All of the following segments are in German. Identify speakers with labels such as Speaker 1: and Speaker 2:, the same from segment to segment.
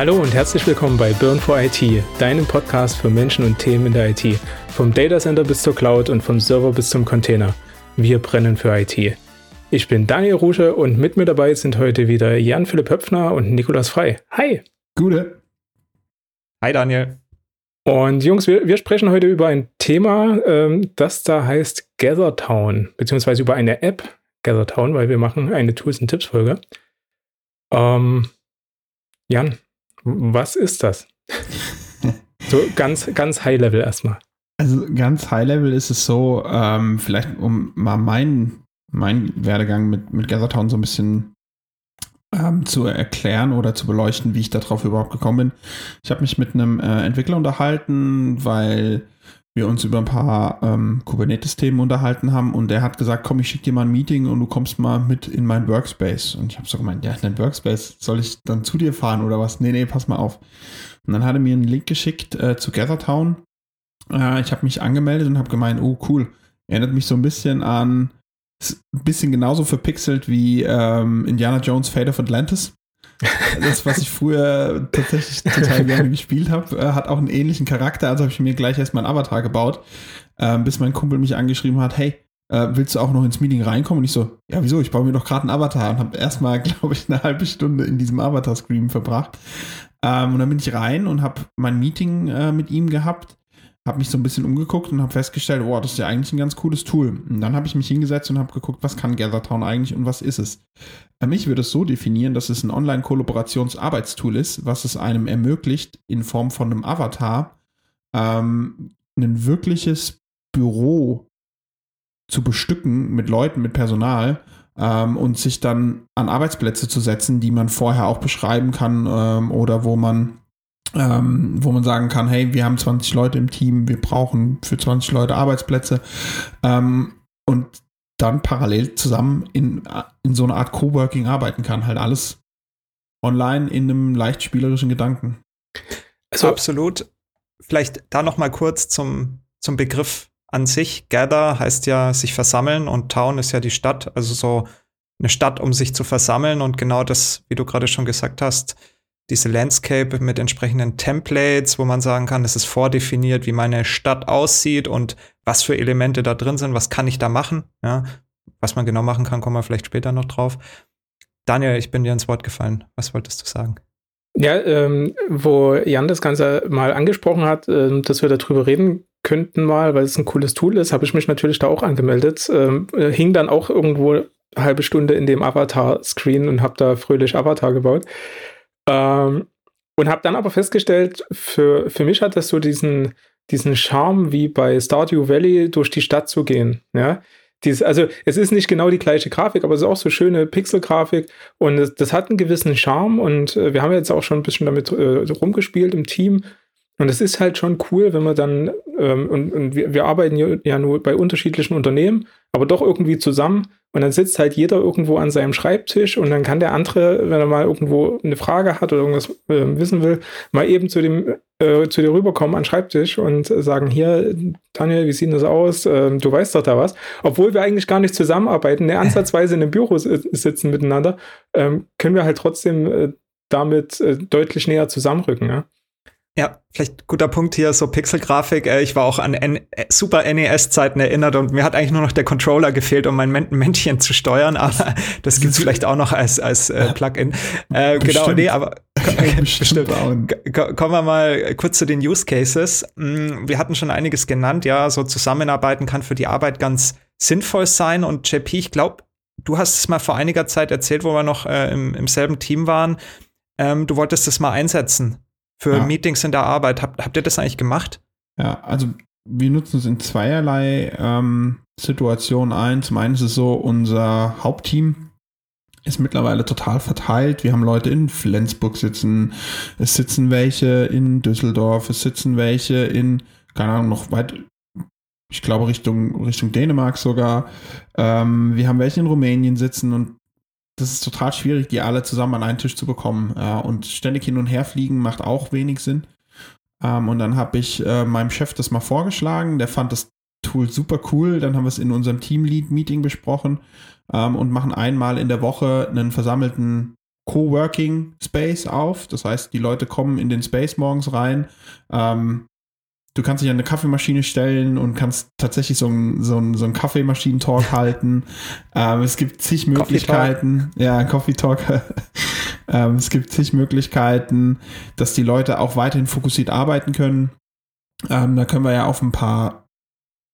Speaker 1: Hallo und herzlich willkommen bei Burn for IT, deinem Podcast für Menschen und Themen in der IT. Vom Data Center bis zur Cloud und vom Server bis zum Container. Wir brennen für IT. Ich bin Daniel Rusche und mit mir dabei sind heute wieder Jan-Philipp Höpfner und Nikolas Frei. Hi.
Speaker 2: Gute.
Speaker 3: Hi Daniel.
Speaker 1: Und Jungs, wir, wir sprechen heute über ein Thema, ähm, das da heißt GatherTown, beziehungsweise über eine App GatherTown, weil wir machen eine Tools- und Tipps-Folge. Ähm, Jan, was ist das? so ganz, ganz High-Level erstmal.
Speaker 2: Also ganz High-Level ist es so, ähm, vielleicht um mal meinen mein Werdegang mit, mit GatherTown so ein bisschen ähm, zu erklären oder zu beleuchten, wie ich darauf überhaupt gekommen bin. Ich habe mich mit einem äh, Entwickler unterhalten, weil wir uns über ein paar ähm, Kubernetes-Themen unterhalten haben und der hat gesagt, komm, ich schicke dir mal ein Meeting und du kommst mal mit in mein Workspace. Und ich habe so gemeint, ja, in dein Workspace, soll ich dann zu dir fahren oder was? Nee, nee, pass mal auf. Und dann hat er mir einen Link geschickt äh, zu GatherTown. Äh, ich habe mich angemeldet und habe gemeint, oh cool, erinnert mich so ein bisschen an, ein bisschen genauso verpixelt wie ähm, Indiana Jones Fate of Atlantis. Das, was ich früher tatsächlich total gerne gespielt habe, äh, hat auch einen ähnlichen Charakter. Also habe ich mir gleich erstmal einen Avatar gebaut, äh, bis mein Kumpel mich angeschrieben hat, hey, äh, willst du auch noch ins Meeting reinkommen? Und ich so, ja, wieso? Ich baue mir doch gerade einen Avatar und habe erstmal, glaube ich, eine halbe Stunde in diesem Avatar-Scream verbracht. Ähm, und dann bin ich rein und habe mein Meeting äh, mit ihm gehabt habe mich so ein bisschen umgeguckt und habe festgestellt, wow, das ist ja eigentlich ein ganz cooles Tool. Und dann habe ich mich hingesetzt und habe geguckt, was kann GatherTown eigentlich und was ist es. Ich würde es so definieren, dass es ein Online-Kollaborationsarbeitstool ist, was es einem ermöglicht, in Form von einem Avatar ähm, ein wirkliches Büro zu bestücken mit Leuten, mit Personal ähm, und sich dann an Arbeitsplätze zu setzen, die man vorher auch beschreiben kann ähm, oder wo man ähm, wo man sagen kann, hey, wir haben 20 Leute im Team, wir brauchen für 20 Leute Arbeitsplätze ähm, und dann parallel zusammen in, in so einer Art Coworking arbeiten kann. Halt alles online in einem leicht spielerischen Gedanken.
Speaker 3: Also absolut. Vielleicht da noch mal kurz zum, zum Begriff an sich. Gather heißt ja sich versammeln und Town ist ja die Stadt, also so eine Stadt, um sich zu versammeln und genau das, wie du gerade schon gesagt hast, diese Landscape mit entsprechenden Templates, wo man sagen kann, es ist vordefiniert, wie meine Stadt aussieht und was für Elemente da drin sind, was kann ich da machen. Ja, was man genau machen kann, kommen wir vielleicht später noch drauf. Daniel, ich bin dir ins Wort gefallen. Was wolltest du sagen?
Speaker 1: Ja, ähm, wo Jan das Ganze mal angesprochen hat, äh, dass wir darüber reden könnten mal, weil es ein cooles Tool ist, habe ich mich natürlich da auch angemeldet. Ähm, äh, hing dann auch irgendwo eine halbe Stunde in dem Avatar-Screen und habe da fröhlich Avatar gebaut. Ähm, und habe dann aber festgestellt, für, für mich hat das so diesen, diesen Charme, wie bei Stardew Valley durch die Stadt zu gehen. Ja? Dies, also es ist nicht genau die gleiche Grafik, aber es ist auch so schöne Pixelgrafik und das, das hat einen gewissen Charme und äh, wir haben jetzt auch schon ein bisschen damit äh, rumgespielt im Team und es ist halt schon cool, wenn man dann, ähm, und, und wir, wir, arbeiten ja nur bei unterschiedlichen Unternehmen, aber doch irgendwie zusammen und dann sitzt halt jeder irgendwo an seinem Schreibtisch und dann kann der andere, wenn er mal irgendwo eine Frage hat oder irgendwas äh, wissen will, mal eben zu dem äh, zu dir rüberkommen an den Schreibtisch und sagen, hier, Daniel, wie sieht das aus? Ähm, du weißt doch da was. Obwohl wir eigentlich gar nicht zusammenarbeiten, ne, ansatzweise in einem Büro sitzen miteinander, ähm, können wir halt trotzdem äh, damit äh, deutlich näher zusammenrücken. Ja?
Speaker 3: Ja, vielleicht guter Punkt hier, so Pixelgrafik. Äh, ich war auch an N äh, Super NES-Zeiten erinnert und mir hat eigentlich nur noch der Controller gefehlt, um mein Männchen zu steuern, aber das gibt's vielleicht auch noch als, als äh, Plugin. Äh, genau, nee, aber bestimmt. Kommen wir mal kurz zu den Use Cases. Mm, wir hatten schon einiges genannt, ja, so Zusammenarbeiten kann für die Arbeit ganz sinnvoll sein und JP, ich glaube, du hast es mal vor einiger Zeit erzählt, wo wir noch äh, im, im selben Team waren. Ähm, du wolltest es mal einsetzen für ja. Meetings in der Arbeit. Habt, habt ihr das eigentlich gemacht?
Speaker 2: Ja, also wir nutzen es in zweierlei ähm, Situationen ein. Zum einen ist es so, unser Hauptteam ist mittlerweile total verteilt. Wir haben Leute in Flensburg sitzen, es sitzen welche in Düsseldorf, es sitzen welche in, keine Ahnung, noch weit, ich glaube Richtung, Richtung Dänemark sogar. Ähm, wir haben welche in Rumänien sitzen und das ist total schwierig, die alle zusammen an einen Tisch zu bekommen. Äh, und ständig hin und her fliegen macht auch wenig Sinn. Ähm, und dann habe ich äh, meinem Chef das mal vorgeschlagen. Der fand das Tool super cool. Dann haben wir es in unserem Teamlead-Meeting besprochen ähm, und machen einmal in der Woche einen versammelten Coworking Space auf. Das heißt, die Leute kommen in den Space morgens rein. Ähm, du kannst dich an eine Kaffeemaschine stellen und kannst tatsächlich so einen so ein, so ein Kaffeemaschinentalk halten. Ähm, es gibt zig Möglichkeiten. Coffee ja, Coffee Talk. ähm, es gibt zig Möglichkeiten, dass die Leute auch weiterhin fokussiert arbeiten können. Ähm, da können wir ja auf ein paar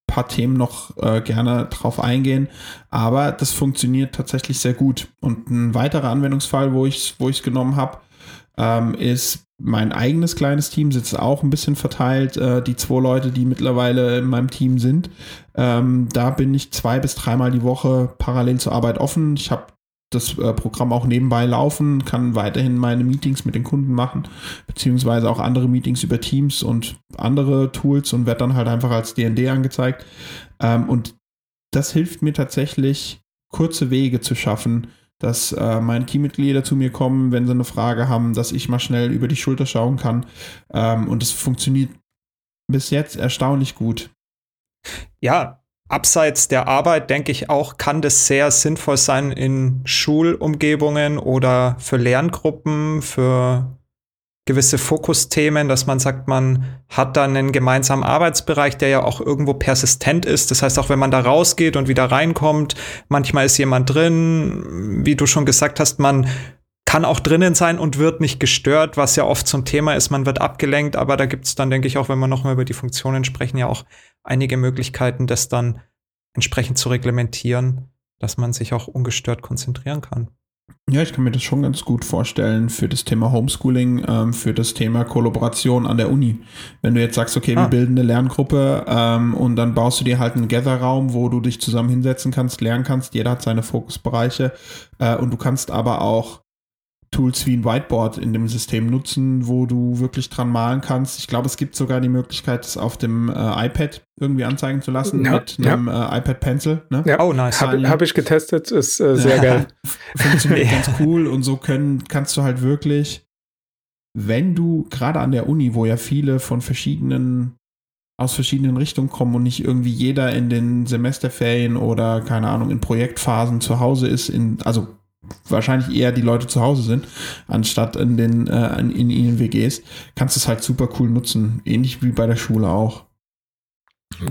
Speaker 2: paar Themen noch äh, gerne drauf eingehen, aber das funktioniert tatsächlich sehr gut. Und ein weiterer Anwendungsfall, wo ich es wo ich's genommen habe, ähm, ist mein eigenes kleines Team, sitzt auch ein bisschen verteilt, äh, die zwei Leute, die mittlerweile in meinem Team sind. Ähm, da bin ich zwei bis dreimal die Woche parallel zur Arbeit offen. Ich habe das äh, Programm auch nebenbei laufen, kann weiterhin meine Meetings mit den Kunden machen, beziehungsweise auch andere Meetings über Teams und andere Tools und wird dann halt einfach als DND angezeigt. Ähm, und das hilft mir tatsächlich, kurze Wege zu schaffen, dass äh, meine Teammitglieder zu mir kommen, wenn sie eine Frage haben, dass ich mal schnell über die Schulter schauen kann. Ähm, und es funktioniert bis jetzt erstaunlich gut.
Speaker 3: Ja, abseits der Arbeit, denke ich auch, kann das sehr sinnvoll sein in Schulumgebungen oder für Lerngruppen, für gewisse Fokusthemen, dass man sagt, man hat dann einen gemeinsamen Arbeitsbereich, der ja auch irgendwo persistent ist. Das heißt, auch wenn man da rausgeht und wieder reinkommt, manchmal ist jemand drin, wie du schon gesagt hast, man kann auch drinnen sein und wird nicht gestört, was ja oft zum Thema ist, man wird abgelenkt, aber da gibt es dann, denke ich, auch wenn wir nochmal über die Funktionen sprechen, ja auch einige Möglichkeiten, das dann entsprechend zu reglementieren, dass man sich auch ungestört konzentrieren kann.
Speaker 2: Ja, ich kann mir das schon ganz gut vorstellen für das Thema Homeschooling, ähm, für das Thema Kollaboration an der Uni. Wenn du jetzt sagst, okay, ah. wir bilden eine Lerngruppe ähm, und dann baust du dir halt einen Gather-Raum, wo du dich zusammen hinsetzen kannst, lernen kannst, jeder hat seine Fokusbereiche äh, und du kannst aber auch Tools wie ein Whiteboard in dem System nutzen, wo du wirklich dran malen kannst. Ich glaube, es gibt sogar die Möglichkeit, es auf dem äh, iPad irgendwie anzeigen zu lassen ja, mit einem ja. äh, iPad Pencil. Ne?
Speaker 1: Ja, oh, nice. Habe hab ich getestet, ist äh, sehr geil.
Speaker 2: Funktioniert ganz cool und so können, kannst du halt wirklich, wenn du gerade an der Uni, wo ja viele von verschiedenen aus verschiedenen Richtungen kommen und nicht irgendwie jeder in den Semesterferien oder keine Ahnung in Projektphasen zu Hause ist, in, also wahrscheinlich eher die Leute zu Hause sind, anstatt in den äh, in, in ihnen WGs, kannst du es halt super cool nutzen. Ähnlich wie bei der Schule auch.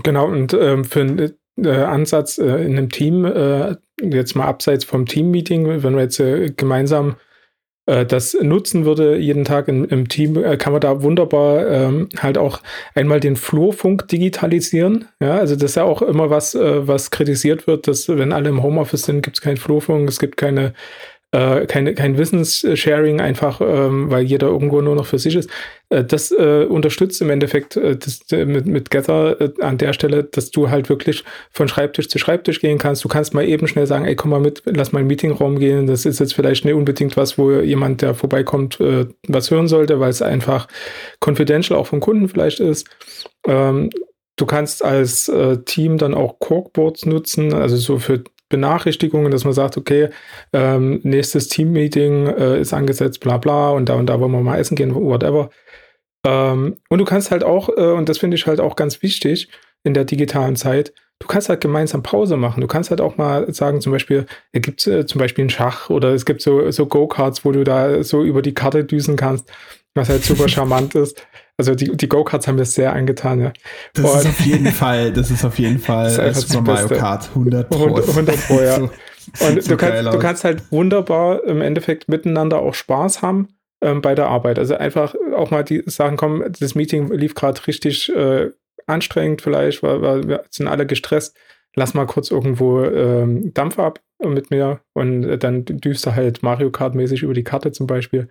Speaker 1: Genau, und ähm, für einen äh, Ansatz äh, in einem Team, äh, jetzt mal abseits vom Team-Meeting, wenn wir jetzt äh, gemeinsam äh, das nutzen würde, jeden Tag in, im Team, äh, kann man da wunderbar ähm, halt auch einmal den Flurfunk digitalisieren. Ja, also das ist ja auch immer was, äh, was kritisiert wird, dass wenn alle im Homeoffice sind, gibt es keinen Flurfunk, es gibt keine äh, keine, kein Wissenssharing, einfach ähm, weil jeder irgendwo nur noch für sich ist. Äh, das äh, unterstützt im Endeffekt äh, das, äh, mit, mit Gather äh, an der Stelle, dass du halt wirklich von Schreibtisch zu Schreibtisch gehen kannst. Du kannst mal eben schnell sagen, ey, komm mal mit, lass mal in den Meetingraum gehen. Das ist jetzt vielleicht nicht unbedingt was, wo jemand, der vorbeikommt, was hören sollte, weil es einfach confidential auch vom Kunden vielleicht ist. Ähm, Du kannst als äh, Team dann auch Corkboards nutzen, also so für Benachrichtigungen, dass man sagt, okay, ähm, nächstes Team-Meeting äh, ist angesetzt, bla bla, und da und da wollen wir mal essen gehen, whatever. Ähm, und du kannst halt auch, äh, und das finde ich halt auch ganz wichtig in der digitalen Zeit, du kannst halt gemeinsam Pause machen. Du kannst halt auch mal sagen, zum Beispiel, es gibt äh, zum Beispiel einen Schach oder es gibt so, so Go-Karts, wo du da so über die Karte düsen kannst, was halt super charmant ist. Also die, die Go-Karts haben das sehr angetan, ja.
Speaker 2: Das und ist auf jeden Fall, das ist auf jeden Fall Super Mario Kart 100
Speaker 1: Pro. 100, 100 Pro, ja. und so du, kannst, du kannst halt wunderbar im Endeffekt miteinander auch Spaß haben ähm, bei der Arbeit. Also einfach auch mal die Sachen kommen, das Meeting lief gerade richtig äh, anstrengend vielleicht, weil, weil wir sind alle gestresst. Lass mal kurz irgendwo ähm, Dampf ab mit mir und dann düst du halt Mario Kart mäßig über die Karte zum Beispiel.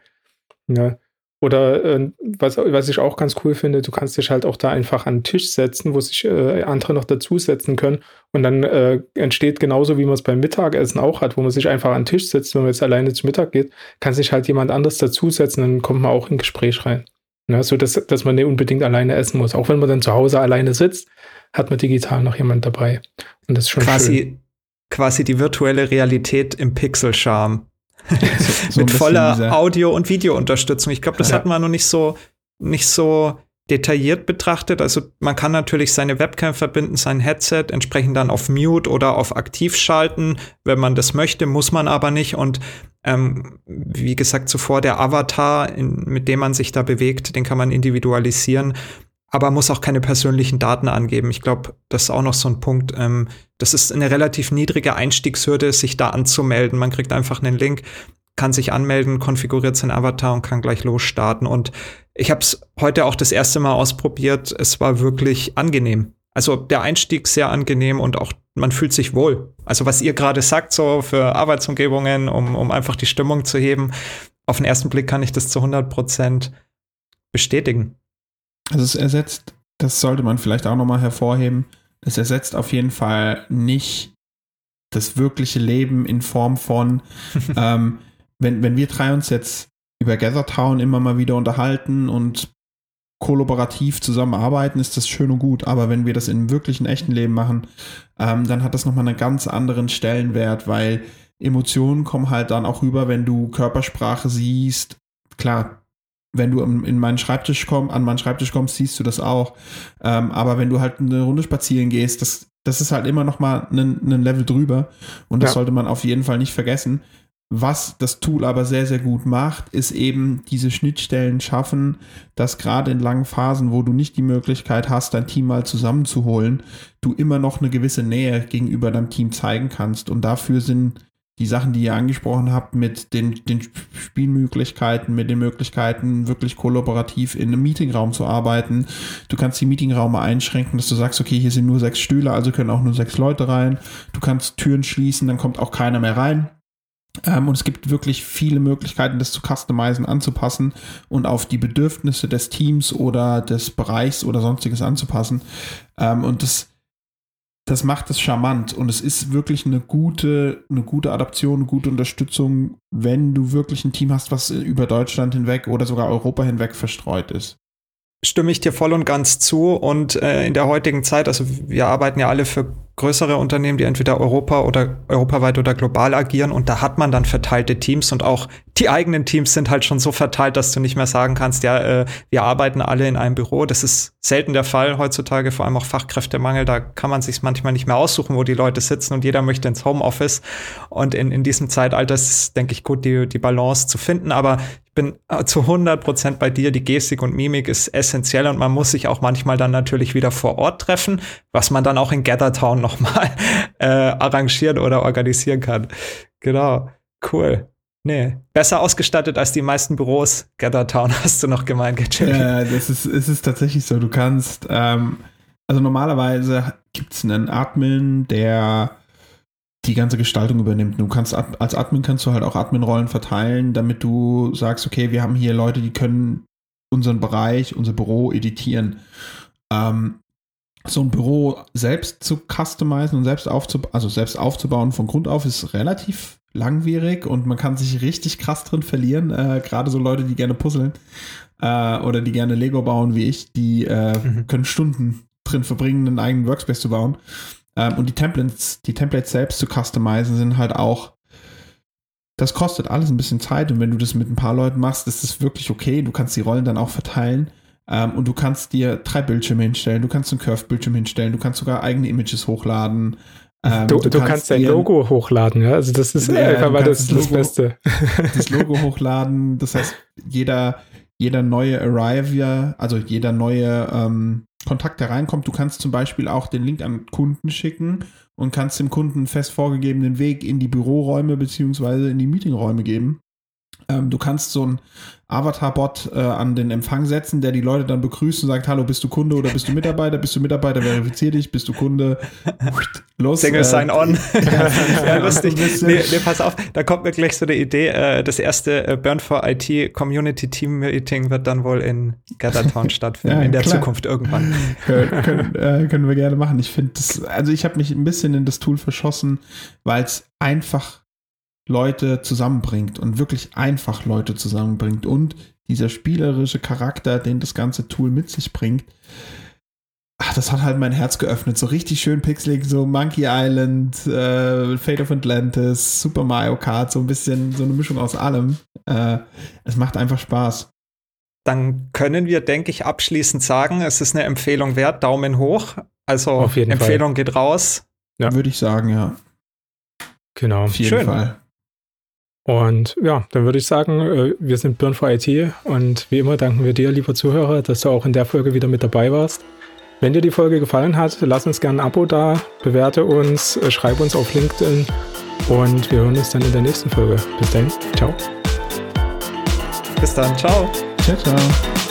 Speaker 1: Ja. Oder äh, was, was ich auch ganz cool finde, du kannst dich halt auch da einfach an den Tisch setzen, wo sich äh, andere noch dazusetzen können. Und dann äh, entsteht genauso, wie man es beim Mittagessen auch hat, wo man sich einfach an den Tisch setzt, wenn man jetzt alleine zu Mittag geht, kann sich halt jemand anders dazusetzen, dann kommt man auch in Gespräch rein. Ja, so dass, dass man nicht unbedingt alleine essen muss. Auch wenn man dann zu Hause alleine sitzt, hat man digital noch jemand dabei. Und das ist schon
Speaker 3: quasi,
Speaker 1: schön.
Speaker 3: Quasi die virtuelle Realität im Pixel-Charme. So, mit voller Audio- und Videounterstützung. Ich glaube, das ja. hat man noch nicht so, nicht so detailliert betrachtet. Also man kann natürlich seine Webcam verbinden, sein Headset entsprechend dann auf Mute oder auf aktiv schalten, wenn man das möchte, muss man aber nicht. Und Ähm, wie gesagt, zuvor der Avatar, in, mit dem man sich da bewegt, den kann man individualisieren, aber muss auch keine persönlichen Daten angeben. Ich glaube, das ist auch noch so ein Punkt. Ähm, das ist eine relativ niedrige Einstiegshürde, sich da anzumelden. Man kriegt einfach einen Link, kann sich anmelden, konfiguriert sein Avatar und kann gleich losstarten. Und ich habe es heute auch das erste Mal ausprobiert. Es war wirklich angenehm. Also der Einstieg sehr angenehm und auch man fühlt sich wohl. Also was ihr gerade sagt, so für Arbeitsumgebungen, um, um einfach die Stimmung zu heben, auf den ersten Blick kann ich das zu 100 Prozent bestätigen.
Speaker 2: Also es ersetzt, das sollte man vielleicht auch nochmal hervorheben, es ersetzt auf jeden Fall nicht das wirkliche Leben in Form von, ähm, wenn, wenn wir drei uns jetzt über Gathertown immer mal wieder unterhalten und kollaborativ zusammenarbeiten, ist das schön und gut. Aber wenn wir das im wirklichen echten Leben machen, ähm, dann hat das nochmal einen ganz anderen Stellenwert, weil Emotionen kommen halt dann auch rüber, wenn du Körpersprache siehst. Klar, wenn du in meinen Schreibtisch kommst, an meinen Schreibtisch kommst, siehst du das auch. Ähm, aber wenn du halt eine Runde spazieren gehst, das, das ist halt immer nochmal ein, ein Level drüber. Und das ja. sollte man auf jeden Fall nicht vergessen. Was das Tool aber sehr, sehr gut macht, ist eben diese Schnittstellen schaffen, dass gerade in langen Phasen, wo du nicht die Möglichkeit hast, dein Team mal zusammenzuholen, du immer noch eine gewisse Nähe gegenüber deinem Team zeigen kannst. Und dafür sind die Sachen, die ihr angesprochen habt, mit den, den Spielmöglichkeiten, mit den Möglichkeiten, wirklich kollaborativ in einem Meetingraum zu arbeiten. Du kannst die Meetingraume einschränken, dass du sagst, okay, hier sind nur sechs Stühle, also können auch nur sechs Leute rein. Du kannst Türen schließen, dann kommt auch keiner mehr rein. Ähm, und es gibt wirklich viele Möglichkeiten, das zu customizen, anzupassen und auf die Bedürfnisse des Teams oder des Bereichs oder sonstiges anzupassen. Ähm, und das, das macht es charmant und es ist wirklich eine gute, eine gute Adaption, eine gute Unterstützung, wenn du wirklich ein Team hast, was über Deutschland hinweg oder sogar Europa hinweg verstreut ist
Speaker 3: stimme ich dir voll und ganz zu. Und äh, in der heutigen Zeit, also wir arbeiten ja alle für größere Unternehmen, die entweder Europa oder europaweit oder global agieren und da hat man dann verteilte Teams und auch die eigenen Teams sind halt schon so verteilt, dass du nicht mehr sagen kannst, ja, äh, wir arbeiten alle in einem Büro. Das ist selten der Fall heutzutage, vor allem auch Fachkräftemangel. Da kann man sich manchmal nicht mehr aussuchen, wo die Leute sitzen und jeder möchte ins Homeoffice. Und in, in diesem Zeitalter ist es, denke ich, gut, die, die Balance zu finden. Aber bin äh, zu 100 Prozent bei dir. Die Gestik und Mimik ist essentiell und man muss sich auch manchmal dann natürlich wieder vor Ort treffen, was man dann auch in Gathertown nochmal äh, arrangieren oder organisieren kann. Genau, cool. Nee, besser ausgestattet als die meisten Büros. Gathertown hast du noch gemeint,
Speaker 2: Jimmy. Ja, das ist, es tatsächlich so. Du kannst, ähm, also normalerweise gibt es einen Admin, der die ganze Gestaltung übernimmt. Du kannst als Admin kannst du halt auch Admin-Rollen verteilen, damit du sagst, okay, wir haben hier Leute, die können unseren Bereich, unser Büro editieren. Ähm, so ein Büro selbst zu customizen und selbst aufzubauen, also selbst aufzubauen von Grund auf ist relativ langwierig und man kann sich richtig krass drin verlieren. Äh, Gerade so Leute, die gerne puzzeln äh, oder die gerne Lego bauen wie ich, die äh, mhm. können Stunden drin verbringen, einen eigenen Workspace zu bauen. Ähm, und die Templates, die Templates selbst zu customizen sind halt auch, das kostet alles ein bisschen Zeit und wenn du das mit ein paar Leuten machst, ist das wirklich okay. Du kannst die Rollen dann auch verteilen. Ähm, und du kannst dir drei Bildschirme hinstellen, du kannst einen Curve-Bildschirm hinstellen, du kannst sogar eigene Images hochladen.
Speaker 1: Ähm, du, du, kannst, kannst dein Logo hochladen, ja. Also das ist äh, einfach mal das, das, Logo, das Beste.
Speaker 2: Das Logo hochladen, das heißt, jeder, jeder neue Arriver, also jeder neue ähm, Kontakt, der reinkommt, du kannst zum Beispiel auch den Link an Kunden schicken und kannst dem Kunden fest vorgegebenen Weg in die Büroräume beziehungsweise in die Meetingräume geben. Ähm, du kannst so ein Avatar-Bot äh, an den Empfang setzen, der die Leute dann begrüßt und sagt, hallo, bist du Kunde oder bist du Mitarbeiter? Bist du Mitarbeiter, verifizier dich, bist du Kunde?
Speaker 3: Los. Single äh, Sign-On. ja, lustig. Nee, nee, pass auf, da kommt mir gleich so eine Idee. Äh, das erste äh, Burn for IT Community Team Meeting wird dann wohl in Gathertown stattfinden, ja, in der klar. Zukunft irgendwann.
Speaker 2: können, können, äh, können wir gerne machen. Ich finde das, also ich habe mich ein bisschen in das Tool verschossen, weil es einfach Leute zusammenbringt und wirklich einfach Leute zusammenbringt und dieser spielerische Charakter, den das ganze Tool mit sich bringt, ach, das hat halt mein Herz geöffnet. So richtig schön pixelig, so Monkey Island, äh, Fate of Atlantis, Super Mario Kart, so ein bisschen so eine Mischung aus allem. Äh, es macht einfach Spaß.
Speaker 3: Dann können wir, denke ich, abschließend sagen, es ist eine Empfehlung wert. Daumen hoch. Also Empfehlung Fall. geht raus.
Speaker 2: Ja. Würde ich sagen, ja.
Speaker 1: Genau.
Speaker 2: Auf jeden Schön. Fall.
Speaker 1: Und ja, dann würde ich sagen, äh, wir sind Burn for IT und wie immer danken wir dir, lieber Zuhörer, dass du auch in der Folge wieder mit dabei warst. Wenn dir die Folge gefallen hat, lass uns gerne ein Abo da, bewerte uns, äh, schreib uns auf LinkedIn und wir hören uns dann in der nächsten Folge. Bis dann, ciao.
Speaker 3: Bis dann, ciao.
Speaker 2: Ciao, ciao.